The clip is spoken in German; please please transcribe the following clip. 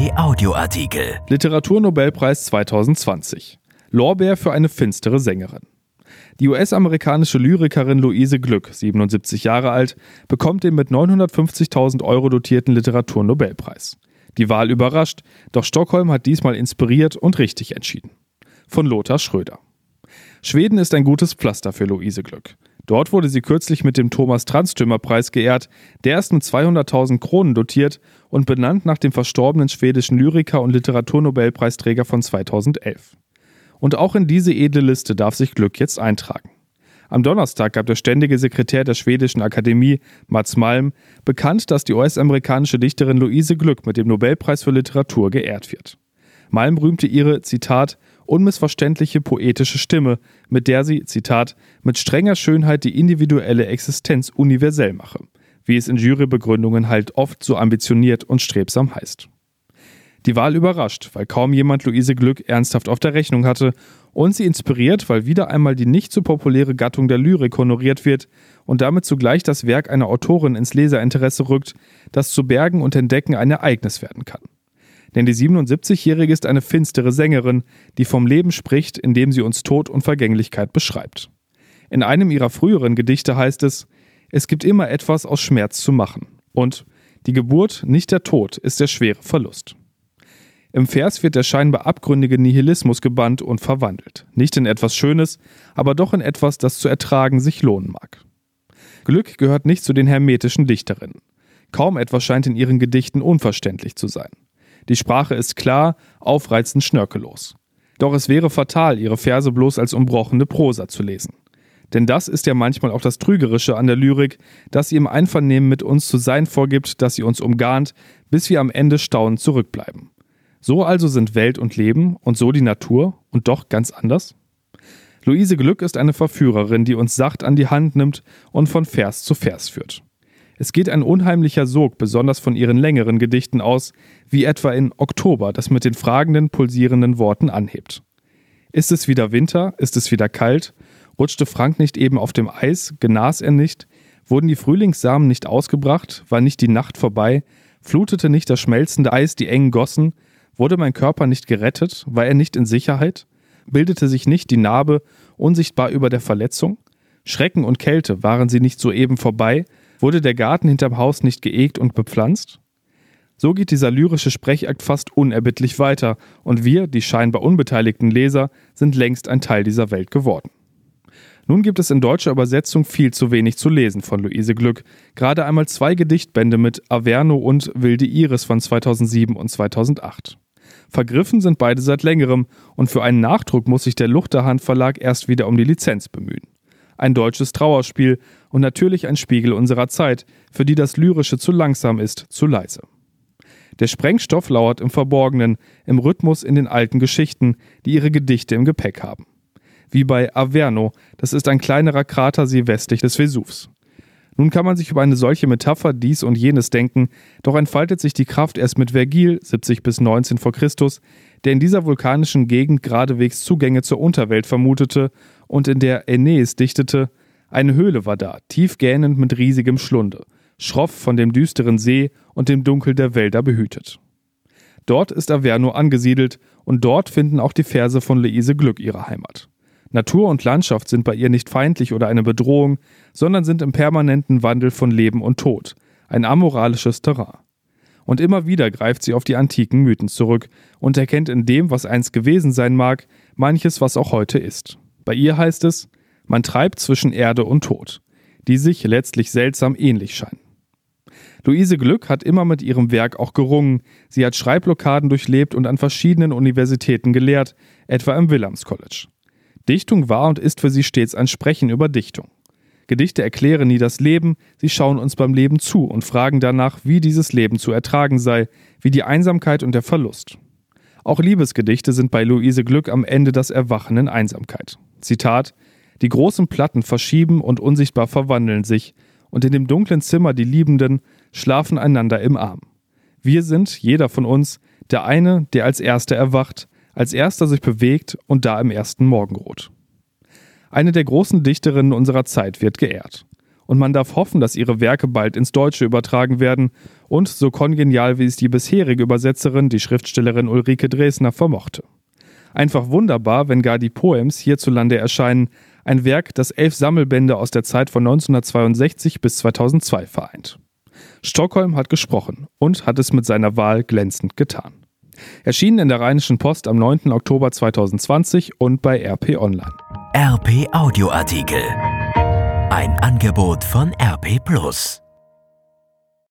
Kai Audioartikel. Literaturnobelpreis 2020. Lorbeer für eine finstere Sängerin. Die US-amerikanische Lyrikerin Luise Glück, 77 Jahre alt, bekommt den mit 950.000 Euro dotierten Literaturnobelpreis. Die Wahl überrascht, doch Stockholm hat diesmal inspiriert und richtig entschieden. Von Lothar Schröder. Schweden ist ein gutes Pflaster für Luise Glück. Dort wurde sie kürzlich mit dem Thomas Transtümer-Preis geehrt. Der ist mit 200.000 Kronen dotiert und benannt nach dem verstorbenen schwedischen Lyriker und Literaturnobelpreisträger von 2011. Und auch in diese edle Liste darf sich Glück jetzt eintragen. Am Donnerstag gab der ständige Sekretär der Schwedischen Akademie, Mats Malm, bekannt, dass die US-amerikanische Dichterin Luise Glück mit dem Nobelpreis für Literatur geehrt wird. Malm rühmte ihre, Zitat, unmissverständliche poetische Stimme, mit der sie, Zitat, mit strenger Schönheit die individuelle Existenz universell mache, wie es in Jurybegründungen halt oft so ambitioniert und strebsam heißt. Die Wahl überrascht, weil kaum jemand Luise Glück ernsthaft auf der Rechnung hatte und sie inspiriert, weil wieder einmal die nicht so populäre Gattung der Lyrik honoriert wird und damit zugleich das Werk einer Autorin ins Leserinteresse rückt, das zu Bergen und Entdecken ein Ereignis werden kann. Denn die 77-Jährige ist eine finstere Sängerin, die vom Leben spricht, indem sie uns Tod und Vergänglichkeit beschreibt. In einem ihrer früheren Gedichte heißt es, es gibt immer etwas aus Schmerz zu machen. Und die Geburt, nicht der Tod, ist der schwere Verlust. Im Vers wird der scheinbar abgründige Nihilismus gebannt und verwandelt. Nicht in etwas Schönes, aber doch in etwas, das zu ertragen sich lohnen mag. Glück gehört nicht zu den hermetischen Dichterinnen. Kaum etwas scheint in ihren Gedichten unverständlich zu sein. Die Sprache ist klar, aufreizend schnörkellos. Doch es wäre fatal, ihre Verse bloß als umbrochene Prosa zu lesen. Denn das ist ja manchmal auch das Trügerische an der Lyrik, dass sie im Einvernehmen mit uns zu sein vorgibt, dass sie uns umgarnt, bis wir am Ende staunend zurückbleiben. So also sind Welt und Leben und so die Natur und doch ganz anders? Luise Glück ist eine Verführerin, die uns sacht an die Hand nimmt und von Vers zu Vers führt. Es geht ein unheimlicher Sog besonders von ihren längeren Gedichten aus, wie etwa in Oktober, das mit den fragenden, pulsierenden Worten anhebt. Ist es wieder Winter? Ist es wieder kalt? Rutschte Frank nicht eben auf dem Eis? Genas er nicht? Wurden die Frühlingssamen nicht ausgebracht? War nicht die Nacht vorbei? Flutete nicht das schmelzende Eis die engen Gossen? Wurde mein Körper nicht gerettet? War er nicht in Sicherheit? Bildete sich nicht die Narbe unsichtbar über der Verletzung? Schrecken und Kälte, waren sie nicht soeben vorbei? Wurde der Garten hinterm Haus nicht geegt und bepflanzt? So geht dieser lyrische Sprechakt fast unerbittlich weiter, und wir, die scheinbar unbeteiligten Leser, sind längst ein Teil dieser Welt geworden. Nun gibt es in deutscher Übersetzung viel zu wenig zu lesen von Luise Glück, gerade einmal zwei Gedichtbände mit Averno und Wilde Iris von 2007 und 2008. Vergriffen sind beide seit längerem, und für einen Nachdruck muss sich der Luchterhand Verlag erst wieder um die Lizenz bemühen ein deutsches Trauerspiel und natürlich ein Spiegel unserer Zeit, für die das Lyrische zu langsam ist, zu leise. Der Sprengstoff lauert im Verborgenen, im Rhythmus in den alten Geschichten, die ihre Gedichte im Gepäck haben. Wie bei Averno, das ist ein kleinerer Kratersee westlich des Vesuvs. Nun kann man sich über eine solche Metapher dies und jenes denken, doch entfaltet sich die Kraft erst mit Vergil 70 bis 19 vor Christus, der in dieser vulkanischen Gegend geradewegs Zugänge zur Unterwelt vermutete und in der Aeneis dichtete, eine Höhle war da, tief gähnend mit riesigem Schlunde, schroff von dem düsteren See und dem Dunkel der Wälder behütet. Dort ist Averno angesiedelt und dort finden auch die Verse von Luise Glück ihre Heimat. Natur und Landschaft sind bei ihr nicht feindlich oder eine Bedrohung, sondern sind im permanenten Wandel von Leben und Tod, ein amoralisches Terrain. Und immer wieder greift sie auf die antiken Mythen zurück und erkennt in dem, was einst gewesen sein mag, manches, was auch heute ist. Bei ihr heißt es, man treibt zwischen Erde und Tod, die sich letztlich seltsam ähnlich scheinen. Luise Glück hat immer mit ihrem Werk auch gerungen. Sie hat Schreibblockaden durchlebt und an verschiedenen Universitäten gelehrt, etwa im Wilhelms College. Dichtung war und ist für sie stets ein Sprechen über Dichtung. Gedichte erklären nie das Leben, sie schauen uns beim Leben zu und fragen danach, wie dieses Leben zu ertragen sei, wie die Einsamkeit und der Verlust. Auch Liebesgedichte sind bei Luise Glück am Ende das Erwachen in Einsamkeit. Zitat Die großen Platten verschieben und unsichtbar verwandeln sich, und in dem dunklen Zimmer die Liebenden schlafen einander im Arm. Wir sind, jeder von uns, der eine, der als erster erwacht, als erster sich bewegt und da im ersten Morgenrot. Eine der großen Dichterinnen unserer Zeit wird geehrt. und man darf hoffen, dass ihre Werke bald ins Deutsche übertragen werden und so kongenial wie es die bisherige Übersetzerin, die Schriftstellerin Ulrike Dresner, vermochte. Einfach wunderbar, wenn gar die Poems hierzulande erscheinen, ein Werk, das elf Sammelbände aus der Zeit von 1962 bis 2002 vereint. Stockholm hat gesprochen und hat es mit seiner Wahl glänzend getan. Erschienen in der Rheinischen Post am 9. Oktober 2020 und bei RP Online. RP Audioartikel. Ein Angebot von RP Plus.